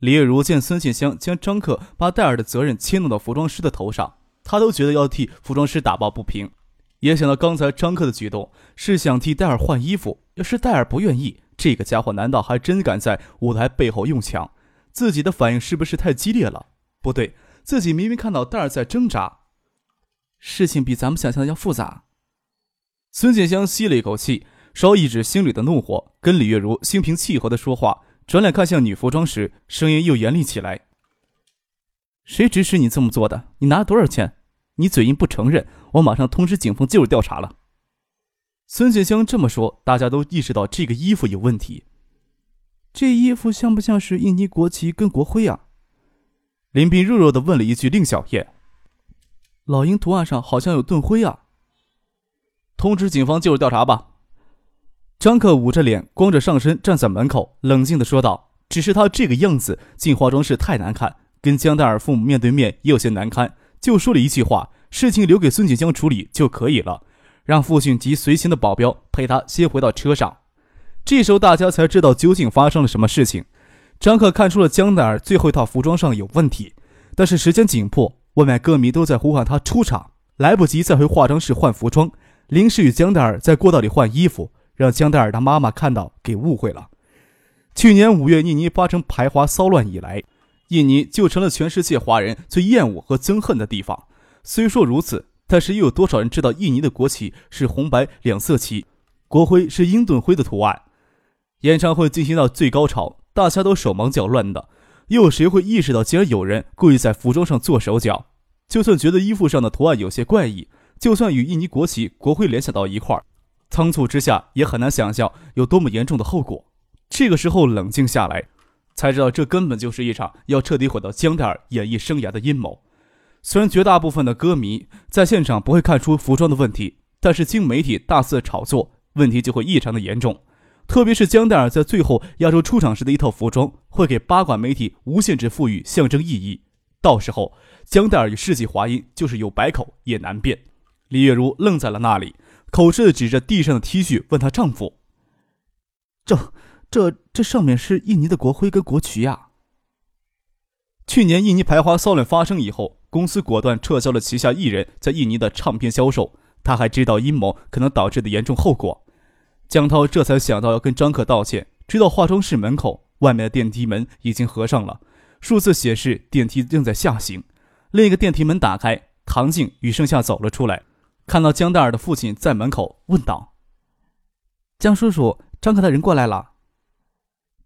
李月如见孙庆香将张克把戴尔的责任迁弄到服装师的头上，他都觉得要替服装师打抱不平。也想到刚才张克的举动是想替戴尔换衣服，要是戴尔不愿意，这个家伙难道还真敢在舞台背后用枪？自己的反应是不是太激烈了？不对，自己明明看到戴尔在挣扎。事情比咱们想象的要复杂。孙庆香吸了一口气，稍抑制心里的怒火，跟李月如心平气和的说话。转脸看向女服装时，声音又严厉起来：“谁指使你这么做的？你拿了多少钱？你嘴硬不承认，我马上通知警方介入调查了。”孙雪香这么说，大家都意识到这个衣服有问题。这衣服像不像是印尼国旗跟国徽啊？林斌弱弱的问了一句：“令小燕，老鹰图案上好像有盾徽啊。”通知警方介入调查吧。张克捂着脸，光着上身站在门口，冷静地说道：“只是他这个样子进化妆室太难看，跟江黛儿父母面对面也有些难堪。”就说了一句话：“事情留给孙锦江处理就可以了，让父亲及随行的保镖陪他先回到车上。”这时候大家才知道究竟发生了什么事情。张克看出了江黛儿最后一套服装上有问题，但是时间紧迫，外面歌迷都在呼喊他出场，来不及再回化妆室换服装，临时与江黛儿在过道里换衣服。让江黛尔的妈妈看到，给误会了。去年五月，印尼发生排华骚乱以来，印尼就成了全世界华人最厌恶和憎恨的地方。虽说如此，但是又有多少人知道印尼的国旗是红白两色旗，国徽是鹰盾徽的图案？演唱会进行到最高潮，大家都手忙脚乱的，又有谁会意识到，竟然有人故意在服装上做手脚？就算觉得衣服上的图案有些怪异，就算与印尼国旗、国徽联想到一块儿。仓促之下，也很难想象有多么严重的后果。这个时候冷静下来，才知道这根本就是一场要彻底毁掉江黛儿演艺生涯的阴谋。虽然绝大部分的歌迷在现场不会看出服装的问题，但是经媒体大肆炒作，问题就会异常的严重。特别是江黛儿在最后压轴出场时的一套服装，会给八卦媒体无限制赋予象征意义。到时候，江黛儿与世纪华音就是有百口也难辩。李月如愣在了那里。口吃的指着地上的 T 恤，问她丈夫：“这、这、这上面是印尼的国徽跟国旗呀？”去年印尼排华骚乱发生以后，公司果断撤销了旗下艺人在印尼的唱片销售。他还知道阴谋可能导致的严重后果，江涛这才想到要跟张可道歉。直到化妆室门口，外面的电梯门已经合上了，数字显示电梯正在下行。另一个电梯门打开，唐静与盛夏走了出来。看到江黛尔的父亲在门口，问道：“江叔叔，张克的人过来了。”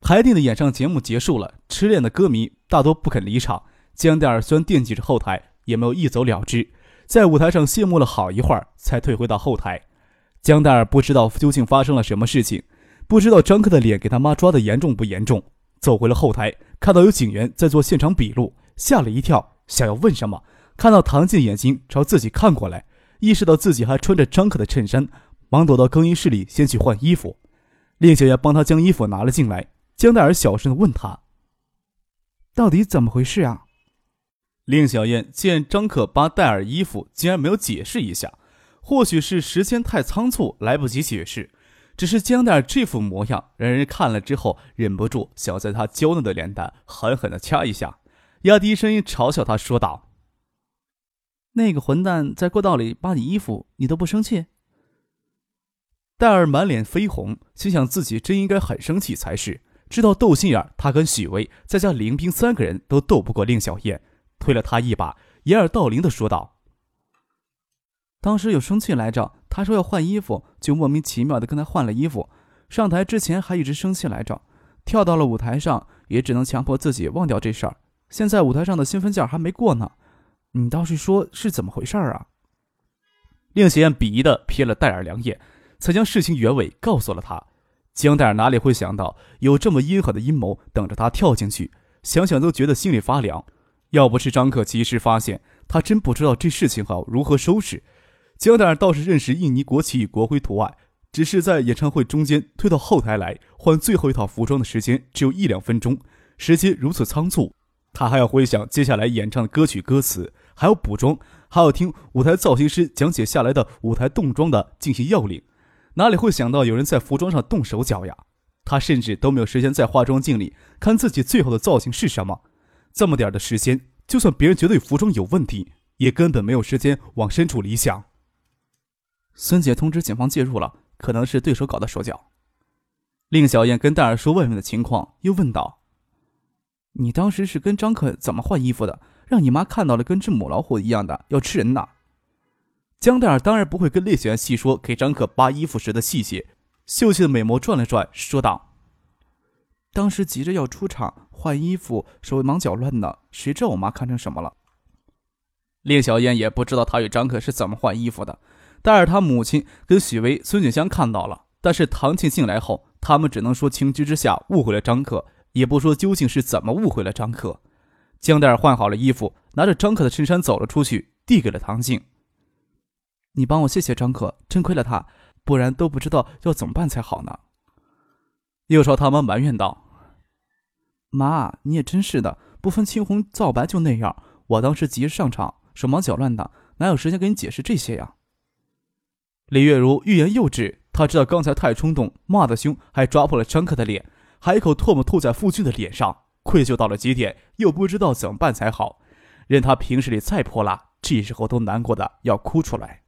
排定的演唱节目结束了，痴恋的歌迷大多不肯离场。江黛尔虽然惦记着后台，也没有一走了之，在舞台上谢幕了好一会儿，才退回到后台。江黛尔不知道究竟发生了什么事情，不知道张克的脸给他妈抓的严重不严重。走回了后台，看到有警员在做现场笔录，吓了一跳，想要问什么，看到唐静眼睛朝自己看过来。意识到自己还穿着张克的衬衫，忙躲到更衣室里先去换衣服。令小燕帮他将衣服拿了进来。江黛儿小声的问他：“到底怎么回事啊？”令小燕见张克扒戴尔衣服，竟然没有解释一下。或许是时间太仓促，来不及解释。只是江黛儿这副模样，让人看了之后忍不住想在她娇嫩的脸蛋狠狠的掐一下，压低声音嘲笑她说道。那个混蛋在过道里扒你衣服，你都不生气？戴尔满脸绯红，心想自己真应该很生气才是。知道斗心眼，他跟许巍再加林冰三个人都斗不过令小燕，推了他一把，掩耳盗铃的说道：“当时有生气来着，他说要换衣服，就莫名其妙的跟他换了衣服。上台之前还一直生气来着，跳到了舞台上，也只能强迫自己忘掉这事儿。现在舞台上的兴奋劲儿还没过呢。”你倒是说是怎么回事啊？令小燕鄙夷的瞥了戴尔两眼，才将事情原委告诉了他。江戴尔哪里会想到有这么阴狠的阴谋等着他跳进去？想想都觉得心里发凉。要不是张可及时发现，他真不知道这事情好如何收拾。江大倒是认识印尼国旗与国徽图案，只是在演唱会中间退到后台来换最后一套服装的时间只有一两分钟，时间如此仓促，他还要回想接下来演唱的歌曲歌词，还要补妆，还要听舞台造型师讲解下来的舞台动妆的进行要领，哪里会想到有人在服装上动手脚呀？他甚至都没有时间在化妆镜里看自己最好的造型是什么，这么点的时间，就算别人觉得服装有问题，也根本没有时间往深处里想。孙姐通知警方介入了，可能是对手搞的手脚。令小燕跟戴尔说外面的情况，又问道：“你当时是跟张可怎么换衣服的？让你妈看到了跟只母老虎一样的，要吃人呢？”江戴尔当然不会跟烈小燕细说给张可扒衣服时的细节，秀气的美眸转了转，说道：“当时急着要出场换衣服，手忙脚乱的，谁知道我妈看成什么了？”令小燕也不知道她与张可是怎么换衣服的。戴尔他母亲跟许巍、孙锦香看到了，但是唐庆进来后，他们只能说情急之下误会了张克，也不说究竟是怎么误会了张克。江戴尔换好了衣服，拿着张可的衬衫走了出去，递给了唐静：“你帮我谢谢张可，真亏了他，不然都不知道要怎么办才好呢。”又朝他妈埋怨道：“妈，你也真是的，不分青红皂白就那样。我当时急着上场，手忙脚乱的，哪有时间跟你解释这些呀？”李月如欲言又止，她知道刚才太冲动，骂得凶，还抓破了张可的脸，还一口唾沫吐在傅俊的脸上，愧疚到了极点，又不知道怎么办才好。任他平时里再泼辣，这时候都难过的要哭出来。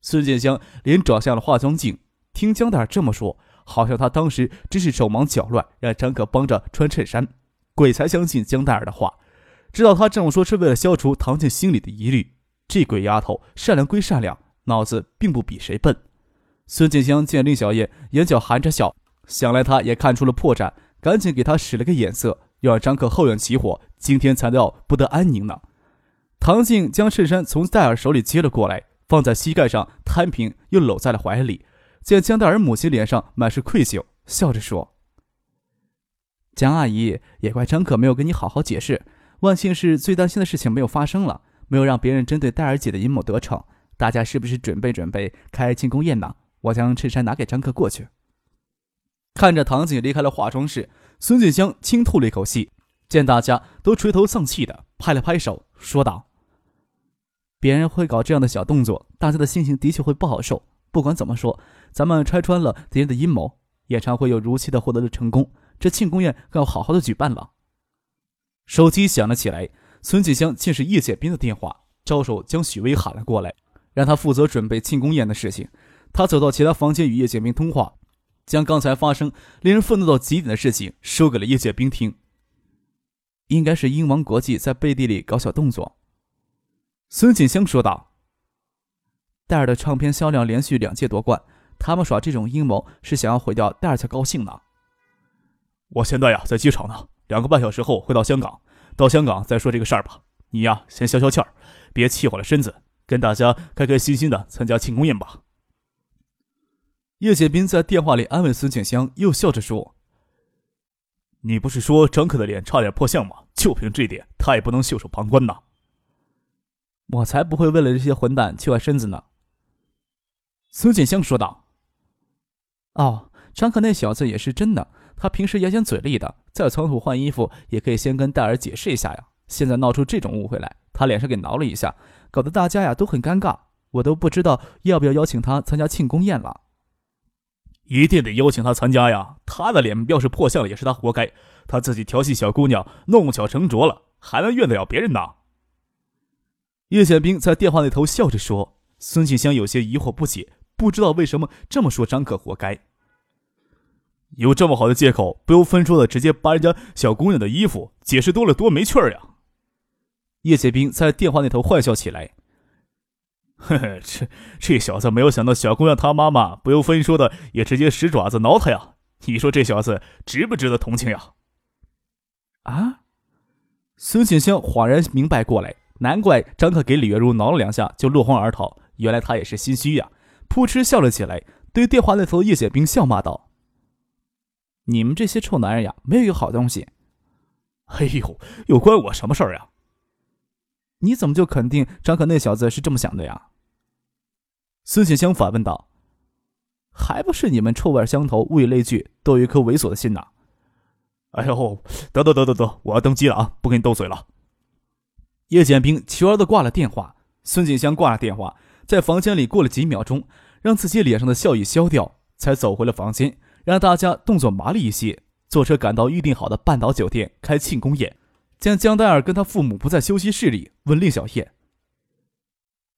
孙建香连转向了化妆镜，听江大这么说，好像他当时真是手忙脚乱，让张可帮着穿衬衫，鬼才相信江大尔的话，知道他这么说是为了消除唐静心里的疑虑。这鬼丫头善良归善良。脑子并不比谁笨。孙锦香见令小燕眼角含着笑，想来她也看出了破绽，赶紧给她使了个眼色，要让张可后院起火，今天才要不得安宁呢。唐静将衬衫从戴尔手里接了过来，放在膝盖上摊平，又搂在了怀里。见江戴尔母亲脸上满是愧疚，笑着说：“江阿姨，也怪张可没有跟你好好解释。万幸是最担心的事情没有发生了，没有让别人针对戴尔姐的阴谋得逞。”大家是不是准备准备开庆功宴呢？我将衬衫拿给张克过去。看着唐景离开了化妆室，孙锦香轻吐了一口气。见大家都垂头丧气的，拍了拍手，说道：“别人会搞这样的小动作，大家的心情的确会不好受。不管怎么说，咱们拆穿了敌人的阴谋，演唱会又如期的获得了成功，这庆功宴更要好好的举办了。”手机响了起来，孙锦香竟是叶建斌的电话，招手将许巍喊了过来。让他负责准备庆功宴的事情。他走到其他房间与叶剑斌通话，将刚才发生令人愤怒到极点的事情说给了叶剑兵听。应该是英王国际在背地里搞小动作。孙锦香说道：“戴尔的唱片销量连续两届夺冠，他们耍这种阴谋是想要毁掉戴尔才高兴呢。”我现在呀在机场呢，两个半小时后会到香港，到香港再说这个事儿吧。你呀先消消气儿，别气坏了身子。跟大家开开心心的参加庆功宴吧。叶剑斌在电话里安慰孙建香，又笑着说：“你不是说张克的脸差点破相吗？就凭这点，他也不能袖手旁观呐。”我才不会为了这些混蛋气坏身子呢。”孙建香说道。“哦，张克那小子也是真的，他平时牙尖嘴利的，在仓促换衣服也可以先跟戴尔解释一下呀。现在闹出这种误会来，他脸上给挠了一下。”搞得大家呀都很尴尬，我都不知道要不要邀请他参加庆功宴了。一定得邀请他参加呀！他的脸要是破相了，也是他活该。他自己调戏小姑娘，弄巧成拙了，还能怨得了别人呢？叶显兵在电话那头笑着说。孙庆香有些疑惑不解，不知道为什么这么说张可活该。有这么好的借口，不由分说的直接扒人家小姑娘的衣服，解释多了多没趣儿呀！叶剑兵在电话那头坏笑起来。呵呵，这这小子没有想到小姑娘她妈妈不由分说的也直接使爪子挠他呀！你说这小子值不值得同情呀？啊！孙锦香恍然明白过来，难怪张克给李月如挠了两下就落荒而逃，原来他也是心虚呀！扑哧笑了起来，对电话那头叶剑兵笑骂道：“你们这些臭男人呀，没有一个好东西！”哎呦，又关我什么事儿呀？你怎么就肯定张可那小子是这么想的呀？孙锦香反问道：“还不是你们臭味相投，物以类聚，都有一颗猥琐的心呐！”哎呦，得得得得得，我要登机了啊，不跟你斗嘴了。叶剑兵求儿的挂了电话，孙锦香挂了电话，在房间里过了几秒钟，让自己脸上的笑意消掉，才走回了房间，让大家动作麻利一些，坐车赶到预定好的半岛酒店开庆功宴。见江黛儿跟他父母不在休息室里，问令小叶：“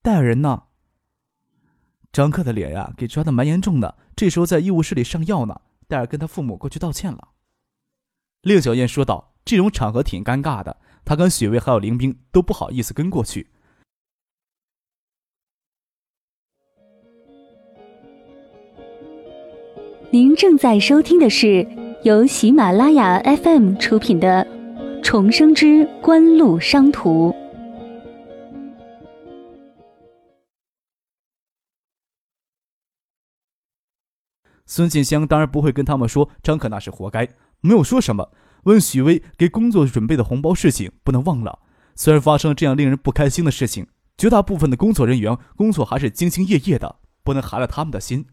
戴尔人呢？”张克的脸呀，给抓的蛮严重的，这时候在医务室里上药呢。戴尔跟他父母过去道歉了。令小燕说道：“这种场合挺尴尬的，他跟许巍还有林冰都不好意思跟过去。”您正在收听的是由喜马拉雅 FM 出品的《重生之官路商途》。孙锦香当然不会跟他们说张可那是活该，没有说什么。问许巍给工作准备的红包事情不能忘了。虽然发生了这样令人不开心的事情，绝大部分的工作人员工作还是兢兢业业的，不能寒了他们的心。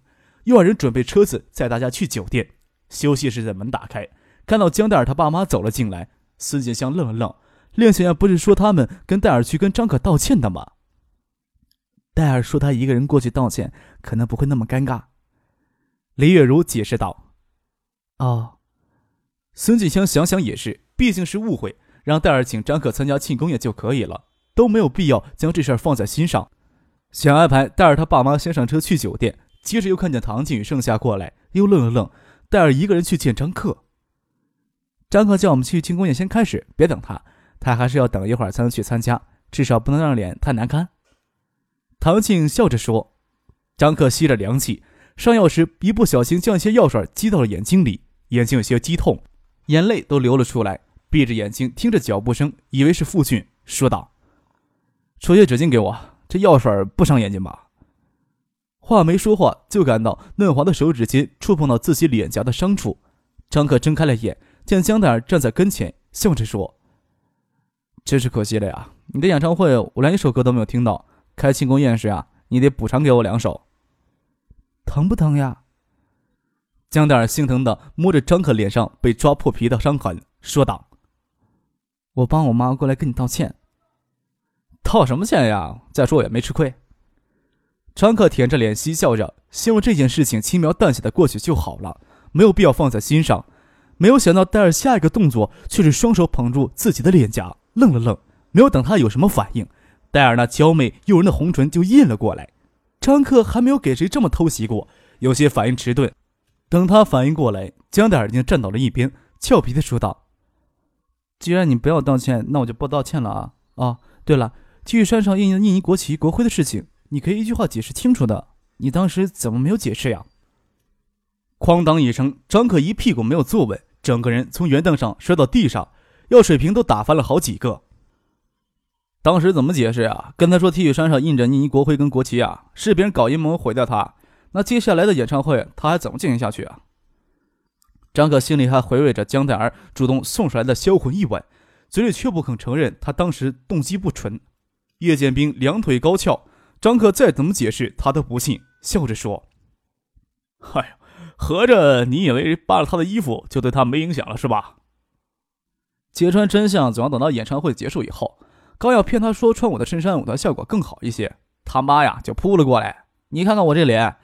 又让人准备车子载大家去酒店。休息室的门打开，看到江黛儿他爸妈走了进来。孙锦香愣了愣，令小燕不是说他们跟戴尔去跟张可道歉的吗？戴尔说他一个人过去道歉，可能不会那么尴尬。李月如解释道：“哦。”孙锦香想想也是，毕竟是误会，让戴尔请张可参加庆功宴就可以了，都没有必要将这事儿放在心上。想安排戴尔他爸妈先上车去酒店，接着又看见唐静与盛夏过来，又愣了愣。戴尔一个人去见张克，张克叫我们去庆功宴先开始，别等他，他还是要等一会儿才能去参加，至少不能让脸太难看。唐静笑着说：“张克吸着凉气。”上药时，一不小心将一些药水滴到了眼睛里，眼睛有些激痛，眼泪都流了出来。闭着眼睛听着脚步声，以为是父亲，说道：“出些纸巾给我，这药水不伤眼睛吧？”话没说话，就感到嫩滑的手指尖触碰到自己脸颊的伤处。张克睁开了眼，见江德尔站在跟前，笑着说：“真是可惜了呀，你的演唱会我连一首歌都没有听到，开庆功宴时啊，你得补偿给我两首。”疼不疼呀？江德尔心疼的摸着张可脸上被抓破皮的伤痕，说道：“我帮我妈过来跟你道歉。道什么歉呀？再说我也没吃亏。”张克舔着脸嬉笑着，希望这件事情轻描淡写的过去就好了，没有必要放在心上。没有想到戴尔下一个动作却是双手捧住自己的脸颊，愣了愣，没有等他有什么反应，戴尔那娇媚诱人的红唇就印了过来。张克还没有给谁这么偷袭过，有些反应迟钝。等他反应过来，江戴尔已经站到了一边，俏皮的说道：“既然你不要道歉，那我就不道歉了啊！哦，对了，体育山上印印尼国旗、国徽的事情，你可以一句话解释清楚的。你当时怎么没有解释呀？”哐当一声，张克一屁股没有坐稳，整个人从圆凳上摔到地上，药水瓶都打翻了好几个。当时怎么解释呀？跟他说 T 恤衫上印着印尼国徽跟国旗啊，是别人搞阴谋毁掉他。那接下来的演唱会他还怎么进行下去啊？张可心里还回味着江黛儿主动送出来的销魂一吻，嘴里却不肯承认他当时动机不纯。叶剑兵两腿高翘，张可再怎么解释他都不信，笑着说：“ 哎呀，合着你以为扒了他的衣服就对他没影响了是吧？揭穿真相总要等到演唱会结束以后。”刚要骗他说穿我的衬衫舞台效果更好一些，他妈呀就扑了过来。你看看我这脸，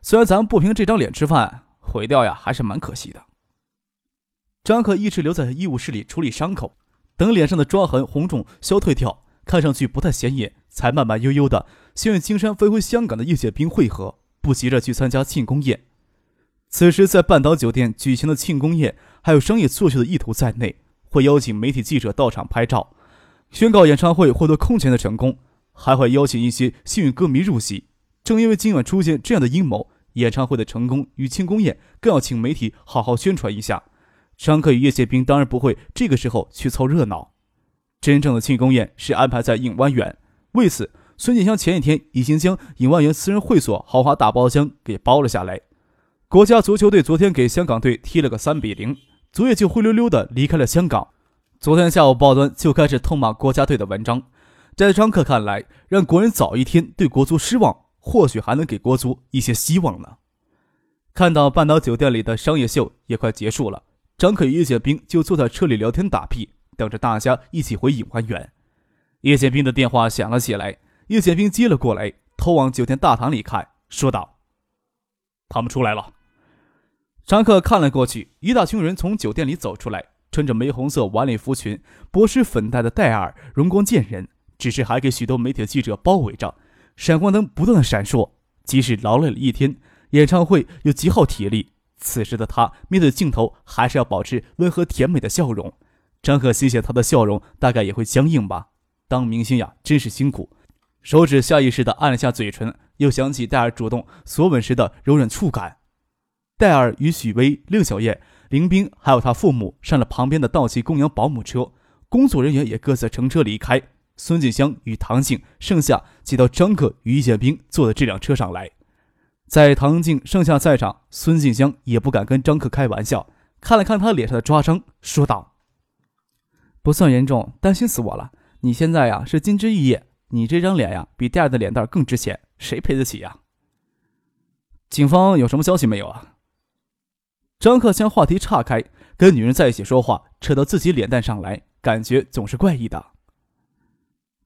虽然咱们不凭这张脸吃饭，毁掉呀还是蛮可惜的。张可一直留在医务室里处理伤口，等脸上的抓痕红肿消退掉，看上去不太显眼，才慢慢悠悠的先与青山飞回香港的叶剑兵会合，不急着去参加庆功宴。此时在半岛酒店举行的庆功宴，还有商业作秀的意图在内，会邀请媒体记者到场拍照。宣告演唱会获得空前的成功，还会邀请一些幸运歌迷入席。正因为今晚出现这样的阴谋，演唱会的成功与庆功宴更要请媒体好好宣传一下。张克与叶谢兵当然不会这个时候去凑热闹。真正的庆功宴是安排在影湾园，为此，孙锦香前一天已经将影湾园私人会所豪华大包厢给包了下来。国家足球队昨天给香港队踢了个三比零，昨夜就灰溜溜的离开了香港。昨天下午，报端就开始痛骂国家队的文章。在张克看来，让国人早一天对国足失望，或许还能给国足一些希望呢。看到半岛酒店里的商业秀也快结束了，张克与叶剑兵就坐在车里聊天打屁，等着大家一起回影花园。叶剑兵的电话响了起来，叶剑兵接了过来，偷往酒店大堂里看，说道：“他们出来了。”张克看了过去，一大群人从酒店里走出来，穿着玫红色晚礼服裙、薄施粉黛的戴尔容光见人，只是还给许多媒体的记者包围着，闪光灯不断的闪烁。即使劳累了一天。演唱会又极耗体力，此时的他面对镜头还是要保持温和甜美的笑容。张可心想，他的笑容大概也会僵硬吧。当明星呀，真是辛苦。手指下意识地按了下嘴唇，又想起戴尔主动索吻时的柔软触感。戴尔与许巍、令小燕、林冰还有他父母上了旁边的道奇公羊保姆车，工作人员也各自乘车离开。孙静香与唐静剩下挤到张克与易建兵坐的这辆车上来。在唐静剩下在场，孙静香也不敢跟张克开玩笑，看了看他脸上的抓伤，说道：“不算严重，担心死我了。你现在呀是金枝玉叶，你这张脸呀比戴尔的脸蛋更值钱，谁赔得起呀？”警方有什么消息没有啊？张克将话题岔开，跟女人在一起说话，扯到自己脸蛋上来，感觉总是怪异的。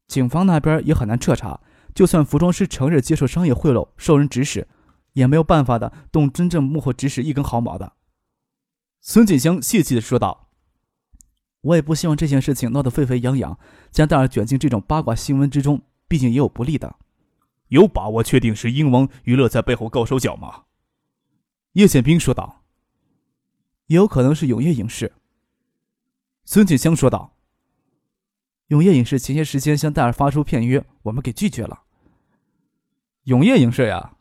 警方那边也很难彻查，就算服装师承认接受商业贿赂，受人指使。也没有办法的动真正幕后指使一根毫毛的，孙锦香泄气的说道：“我也不希望这件事情闹得沸沸扬扬，将戴尔卷进这种八卦新闻之中，毕竟也有不利的。有把握确定是英王娱乐在背后搞手脚吗？”叶宪兵说道：“也有可能是永业影视。”孙锦香说道：“永业影视前些时间向戴尔发出片约，我们给拒绝了。永业影视呀。”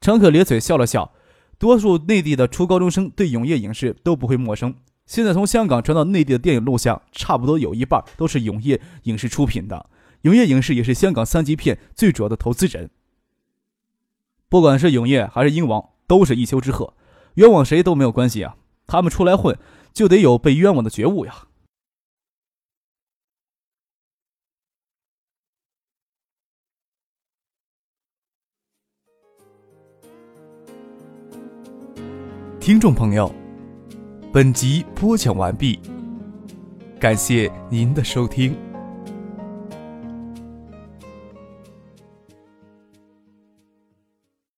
张可咧嘴笑了笑，多数内地的初高中生对永业影视都不会陌生。现在从香港传到内地的电影录像，差不多有一半都是永业影视出品的。永业影视也是香港三级片最主要的投资人。不管是永业还是英王，都是一丘之貉，冤枉谁都没有关系啊！他们出来混，就得有被冤枉的觉悟呀。听众朋友，本集播讲完毕，感谢您的收听。